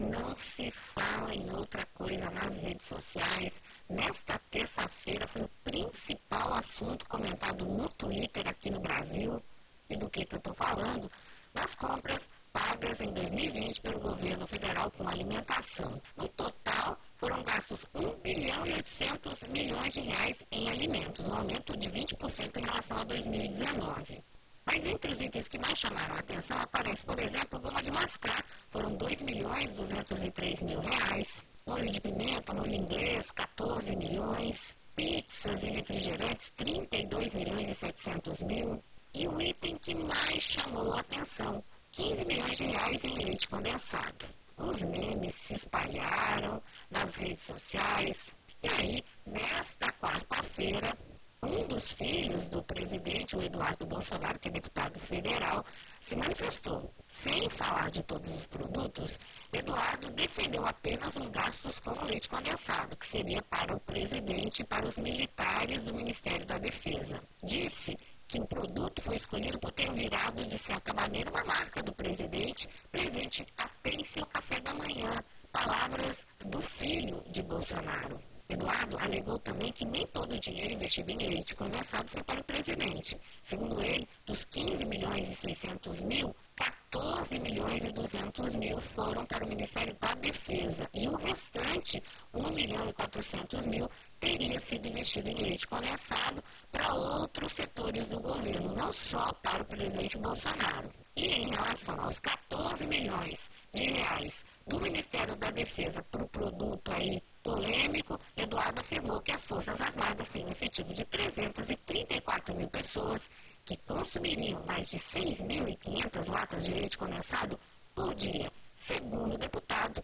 não se fala em outra coisa nas redes sociais. Nesta terça-feira foi o principal assunto comentado no Twitter aqui no Brasil. E do que, que eu estou falando? Das compras pagas em 2020 pelo governo federal com alimentação. No total, foram gastos 1 bilhão e 800 milhões de reais em alimentos, um aumento de 20% em relação a 2019. Mas entre os itens que mais chamaram a atenção aparece, por exemplo, goma de mascar. Foram 2 milhões 203 mil reais. Molho de pimenta, molho inglês, 14 milhões. Pizzas e refrigerantes, 32 milhões e 700 mil. E o item que mais chamou a atenção, 15 milhões de reais em leite condensado. Os memes se espalharam nas redes sociais. E aí, nesta quarta-feira, dos filhos do presidente, o Eduardo Bolsonaro, que é deputado federal, se manifestou. Sem falar de todos os produtos, Eduardo defendeu apenas os gastos com leite condensado, que seria para o presidente e para os militares do Ministério da Defesa. Disse que o produto foi escolhido por ter virado, de certa maneira, uma marca do presidente, presente até em seu café da manhã. Palavras do filho de Bolsonaro. Eduardo alegou também que nem todo o dinheiro investido em leite condensado foi para o presidente. Segundo ele, dos 15 milhões e 600 mil, 14 milhões e 200 mil foram para o Ministério da Defesa e o restante, 1 milhão e 400 mil, teria sido investido em leite condensado para outros setores do governo, não só para o presidente Bolsonaro. E em relação aos 14 milhões de reais do Ministério da Defesa para o produto aí polêmico, Eduardo afirmou que as Forças Armadas têm um efetivo de 334 mil pessoas que consumiriam mais de 6.500 latas de leite condensado por dia. Segundo o deputado,